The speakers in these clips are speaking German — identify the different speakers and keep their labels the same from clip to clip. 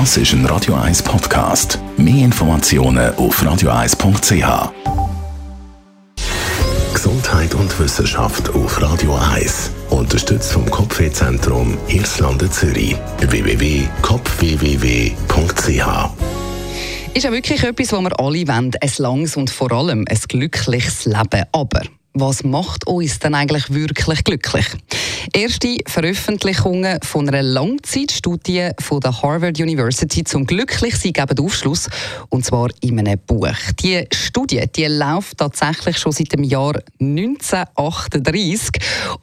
Speaker 1: Das ist ein Radio 1 Podcast. Mehr Informationen auf radio1.ch. Gesundheit und Wissenschaft auf Radio 1. Unterstützt vom Kopfwehzentrum Irlande Zürich. www.kopfwww.ch
Speaker 2: ist ja wirklich etwas, was wir alle wollen. Ein langes und vor allem ein glückliches Leben. Aber was macht uns denn eigentlich wirklich glücklich? Erste Veröffentlichungen von einer Langzeitstudie von der Harvard University zum Glücklichsein geben Aufschluss, und zwar in einem Buch. Die Studie die läuft tatsächlich schon seit dem Jahr 1938.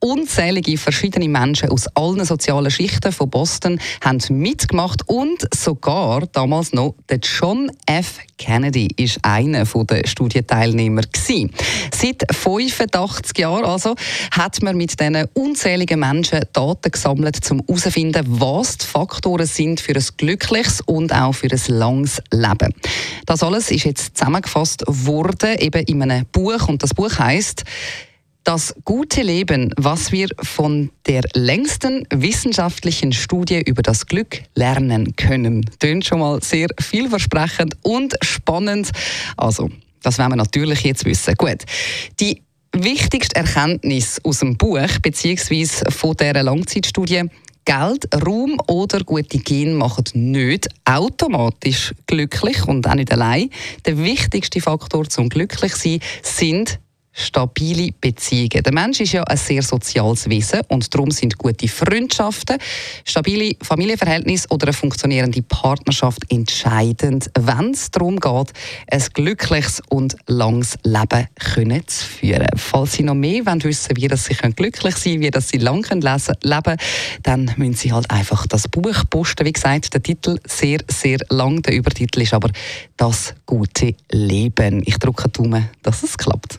Speaker 2: Unzählige verschiedene Menschen aus allen sozialen Schichten von Boston haben mitgemacht und sogar damals noch der John F. Kennedy ist einer der Studienteilnehmer gewesen. Seit 85 Jahren also hat man mit diesen unzähligen Menschen Daten gesammelt, um herauszufinden, was die Faktoren sind für ein glückliches und auch für ein langes Leben. Das alles ist jetzt zusammengefasst worden eben in einem Buch und das Buch heißt das gute Leben, was wir von der längsten wissenschaftlichen Studie über das Glück lernen können. Tönt schon mal sehr vielversprechend und spannend. Also, das werden wir natürlich jetzt wissen. Gut. Die wichtigste Erkenntnis aus dem Buch bzw. von dieser Langzeitstudie Geld, Raum oder gute Gene machen nicht automatisch glücklich und auch nicht allein. Der wichtigste Faktor zum glücklich sein sind stabile Beziehungen. Der Mensch ist ja ein sehr soziales Wesen und darum sind gute Freundschaften, stabile Familienverhältnisse oder eine funktionierende Partnerschaft entscheidend, wenn es darum geht, ein glückliches und langes Leben können zu führen. Falls Sie noch mehr wollen wissen wie Sie glücklich sein können, wie das Sie lang leben können, dann müssen Sie halt einfach das Buch posten. Wie gesagt, der Titel sehr, sehr lang, der Übertitel ist aber «Das gute Leben». Ich drücke Daumen, dass es klappt.